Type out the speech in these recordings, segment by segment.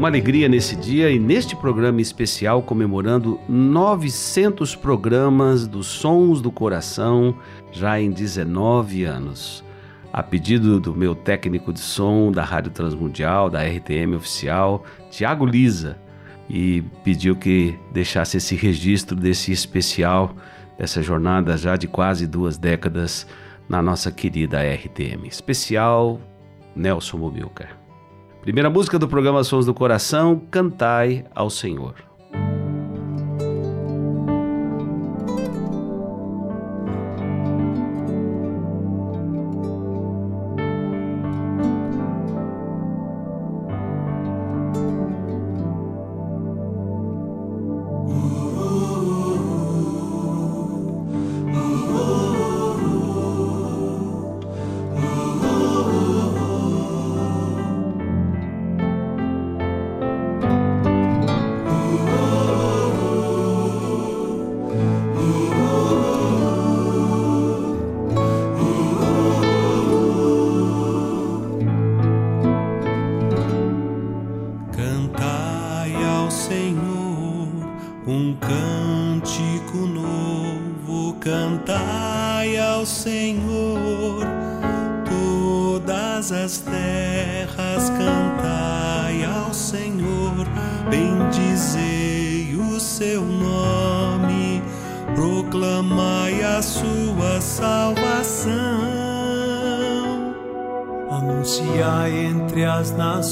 Uma alegria nesse dia e neste programa especial comemorando 900 programas dos Sons do Coração já em 19 anos. A pedido do meu técnico de som da Rádio Transmundial, da RTM Oficial, Tiago Lisa, e pediu que deixasse esse registro desse especial, dessa jornada já de quase duas décadas na nossa querida RTM. Especial Nelson Mobilcar. Primeira música do programa Sons do Coração, Cantai ao Senhor.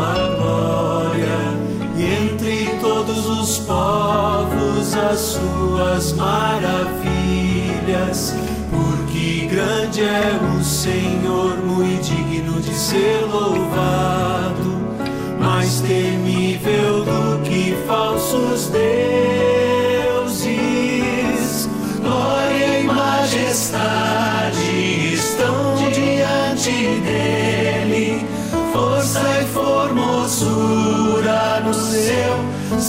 A glória e entre todos os povos as suas maravilhas. Porque grande é o Senhor, muito digno de ser louvado, mais temível do que falsos deuses. Glória e majestade.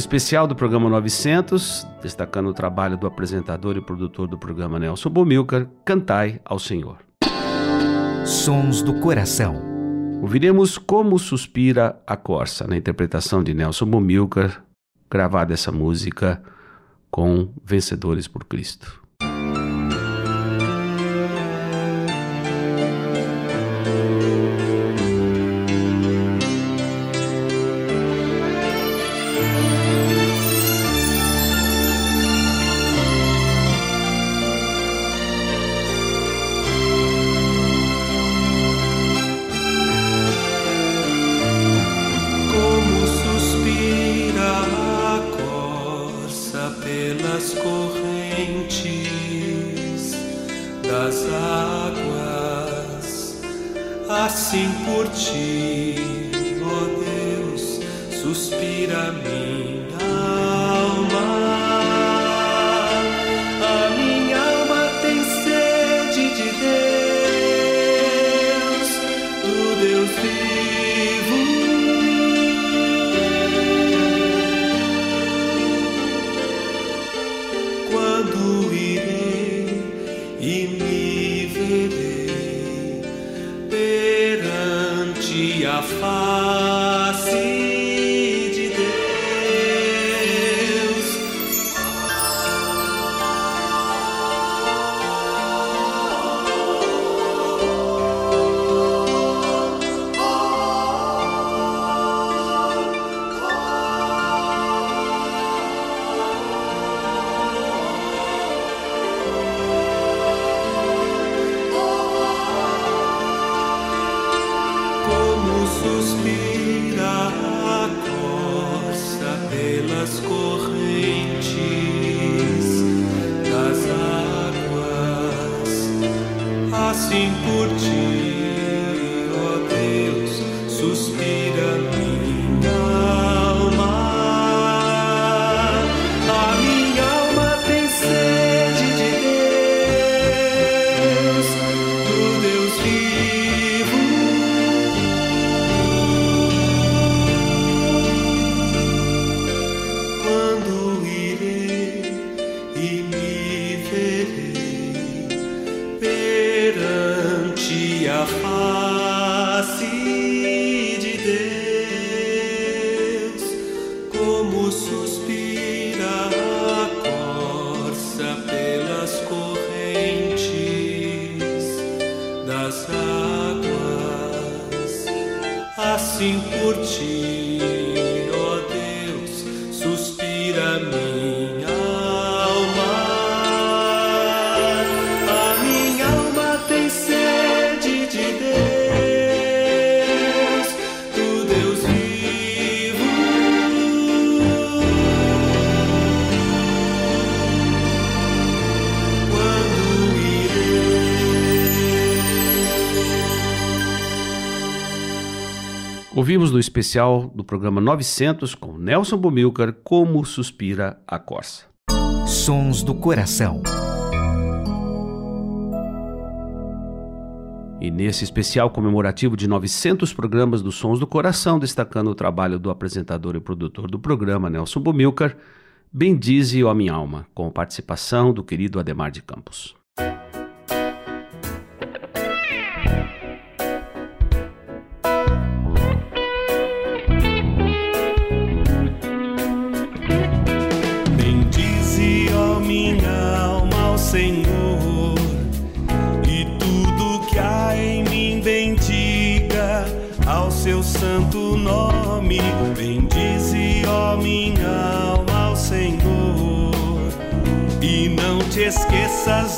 Especial do programa 900, destacando o trabalho do apresentador e produtor do programa Nelson Bomilcar, Cantai ao Senhor. Sons do Coração. Ouviremos Como Suspira a Corsa, na interpretação de Nelson Bomilcar, gravada essa música com Vencedores por Cristo. assim por ti. Ouvimos no especial do programa 900 com Nelson Bumilcar Como Suspira a Corsa. Sons do Coração. E nesse especial comemorativo de 900 programas dos Sons do Coração, destacando o trabalho do apresentador e produtor do programa, Nelson Bumilcar, Bendize a minha alma, com participação do querido Ademar de Campos.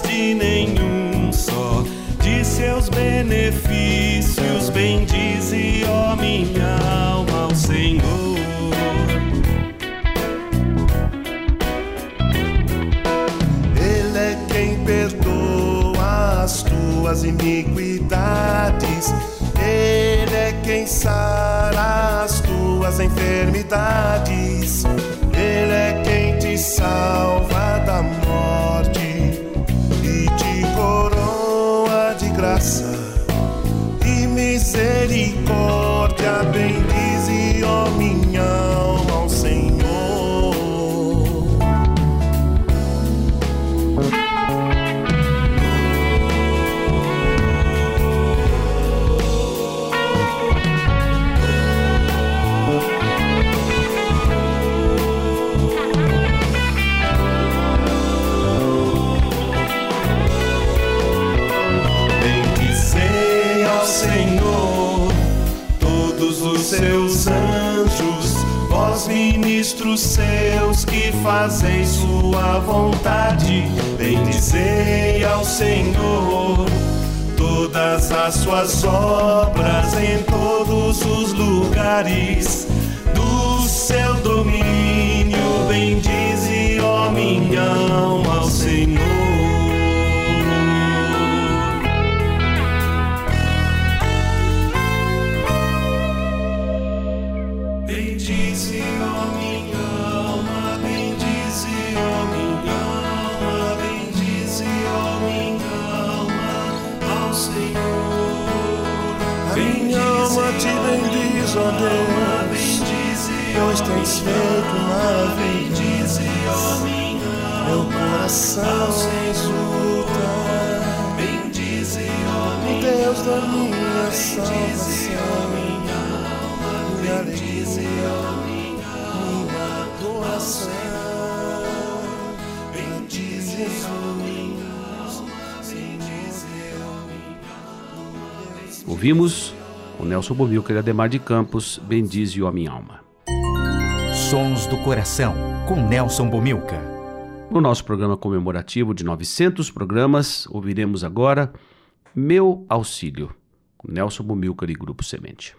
de nenhum só de seus benefícios. Bendize, ó minha alma, ao Senhor. É as tuas iniquidades. Ele é quem sara as tuas enfermidades. Ele é quem te salva tuas obras em todos os lugares. Ouvimos o Nelson Bumilca e Ademar de Campos, Bendize a minha alma. Sons do Coração, com Nelson Bumilca. No nosso programa comemorativo de 900 programas, ouviremos agora Meu Auxílio, Nelson Bumilcar e Grupo Semente.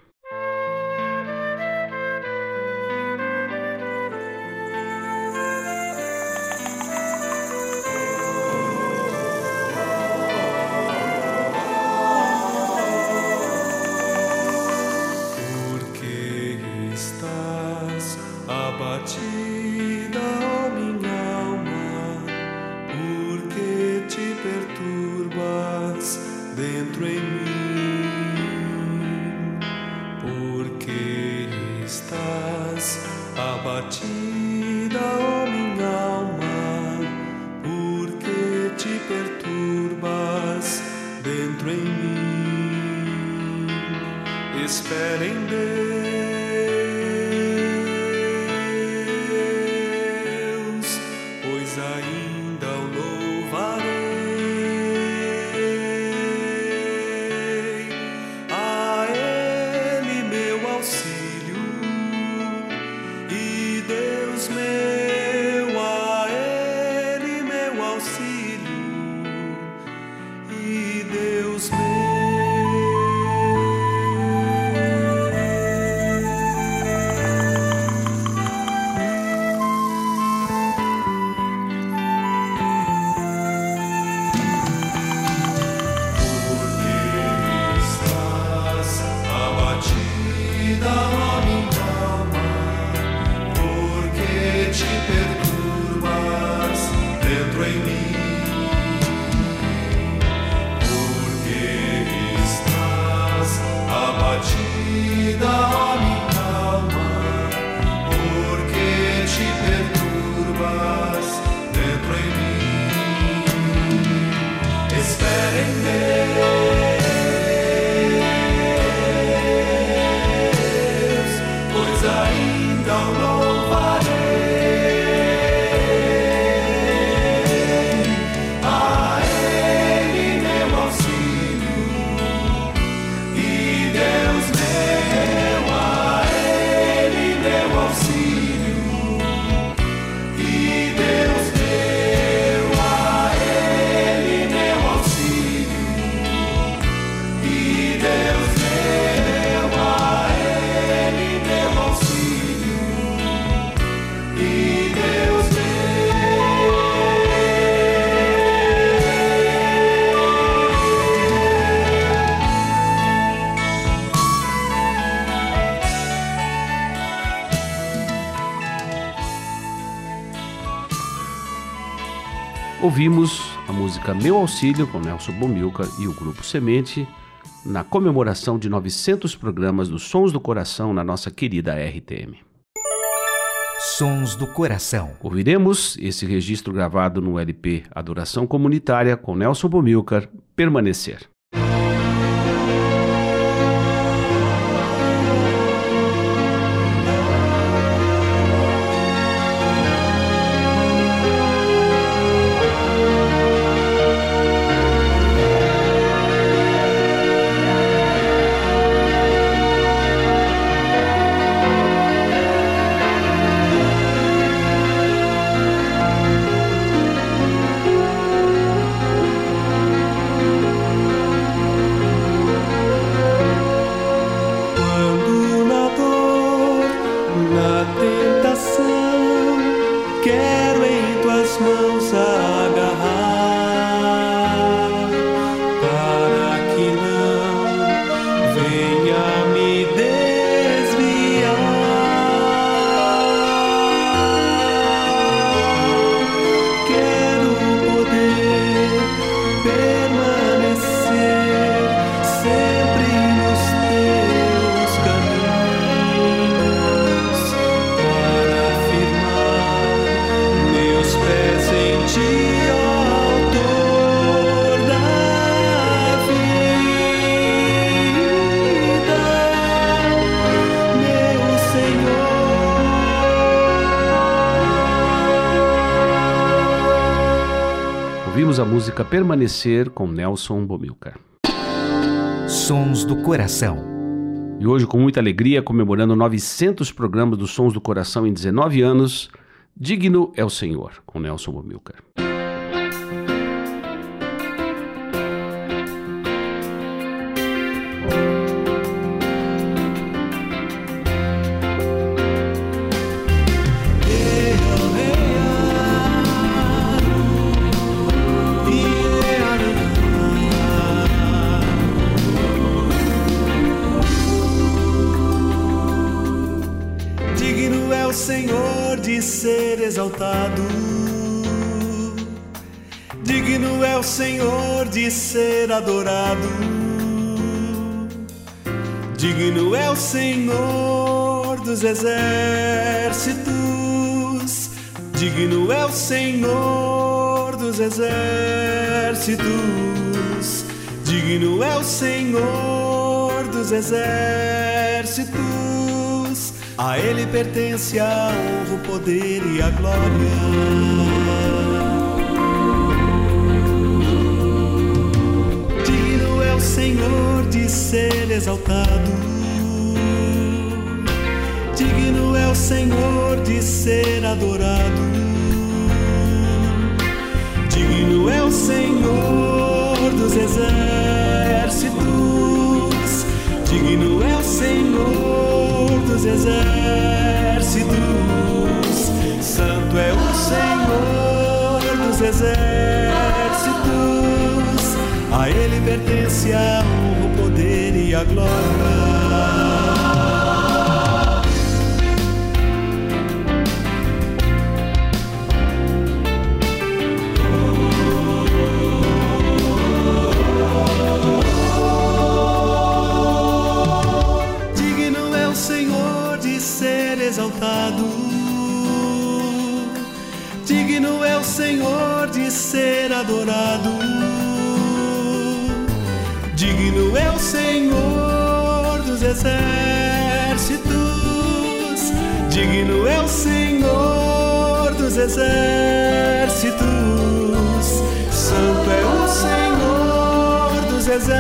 came to Ouvimos a música Meu Auxílio com Nelson Bomilca e o Grupo Semente na comemoração de 900 programas dos Sons do Coração na nossa querida RTM. Sons do Coração. Ouviremos esse registro gravado no LP Adoração Comunitária com Nelson Bomilcar, Permanecer. Permanecer com Nelson Bomilcar. Sons do Coração. E hoje, com muita alegria, comemorando 900 programas dos Sons do Coração em 19 anos, Digno é o Senhor, com Nelson Bomilcar. Exaltado. Digno é o Senhor de ser adorado. Digno é o Senhor dos exércitos. Digno é o Senhor dos exércitos. Digno é o Senhor dos exércitos. A Ele pertence a honra, o poder e a glória. Digno é o Senhor de ser exaltado. Digno é o Senhor de ser adorado. Digno é o Senhor dos exércitos. Digno é o Senhor dos exércitos. Santo é o Senhor dos exércitos. A Ele pertence a honra, o poder e a glória. Exércitos. Santo é o Senhor dos exércitos.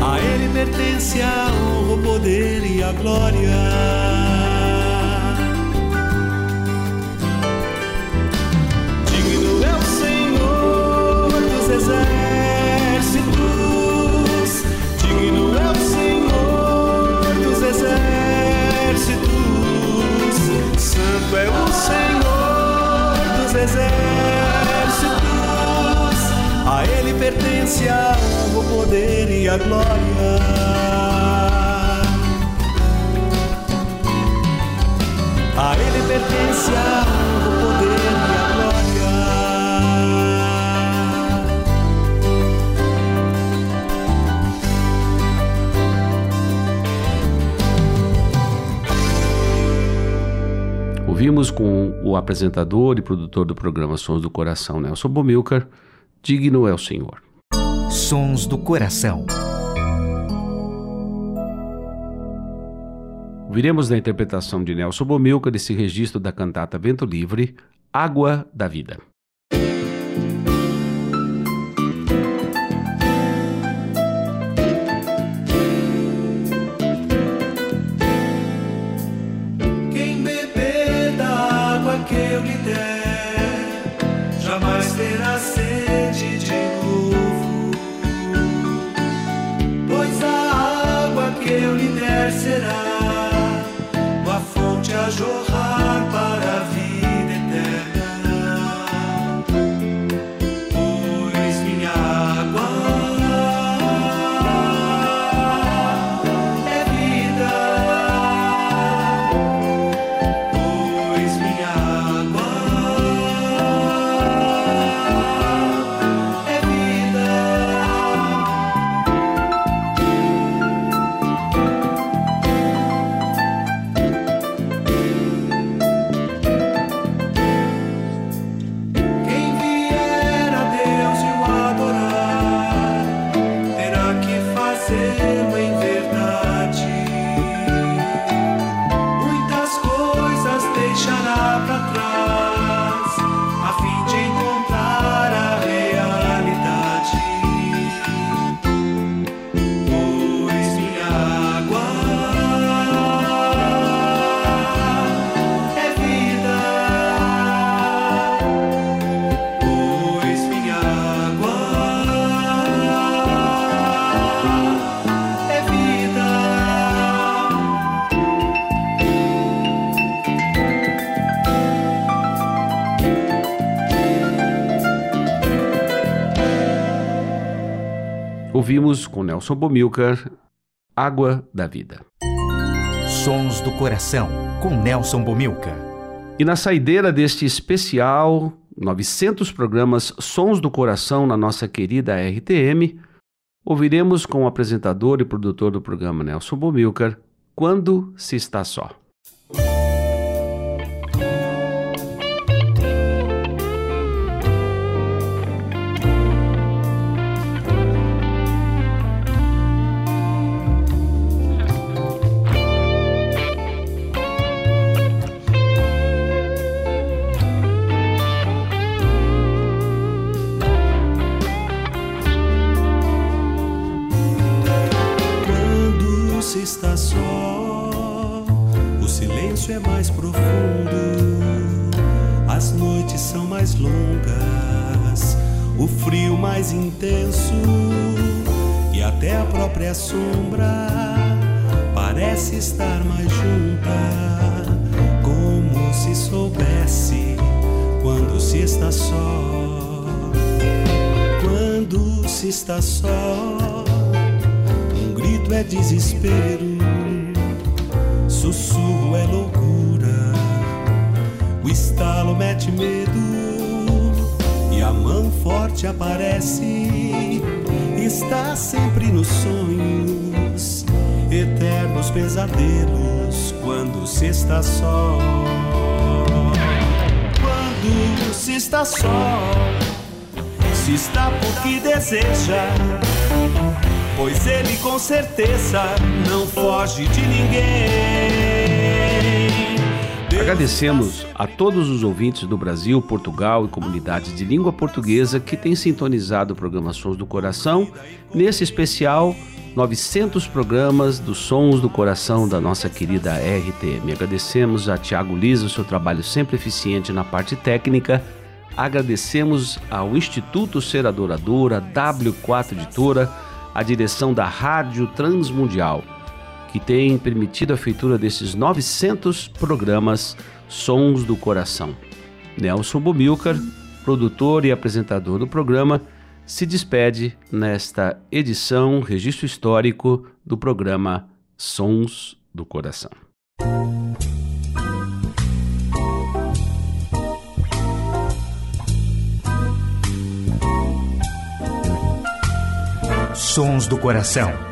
A Ele pertence a honra, o poder e a glória. Apresentador e produtor do programa Sons do Coração, Nelson Bomilcar. Digno é o Senhor. Sons do Coração. Viremos na interpretação de Nelson Bomilcar desse registro da cantata Vento Livre, Água da Vida. Ouvimos com Nelson Bomilcar Água da Vida. Sons do Coração, com Nelson Bomilcar. E na saideira deste especial 900 programas Sons do Coração na nossa querida RTM, ouviremos com o apresentador e produtor do programa Nelson Bomilcar Quando se está só. Mais intenso e até a própria sombra parece estar mais junta, como se soubesse quando se está só. Quando se está só, um grito é desespero sussurro é loucura, o estalo mete medo mão forte aparece. Está sempre nos sonhos, eternos pesadelos quando se está só. Quando se está só, se está porque deseja pois ele com certeza não foge de ninguém. Agradecemos a todos os ouvintes do Brasil, Portugal e comunidades de língua portuguesa que têm sintonizado o programa Sons do Coração, nesse especial 900 programas dos Sons do Coração da nossa querida RTM. Agradecemos a Tiago Lisa o seu trabalho sempre eficiente na parte técnica. Agradecemos ao Instituto Ser Adoradora, W4 Editora, a direção da Rádio Transmundial, que tem permitido a feitura desses 900 programas Sons do Coração. Nelson Bumilcar, produtor e apresentador do programa, se despede nesta edição registro histórico do programa Sons do Coração. Sons do Coração.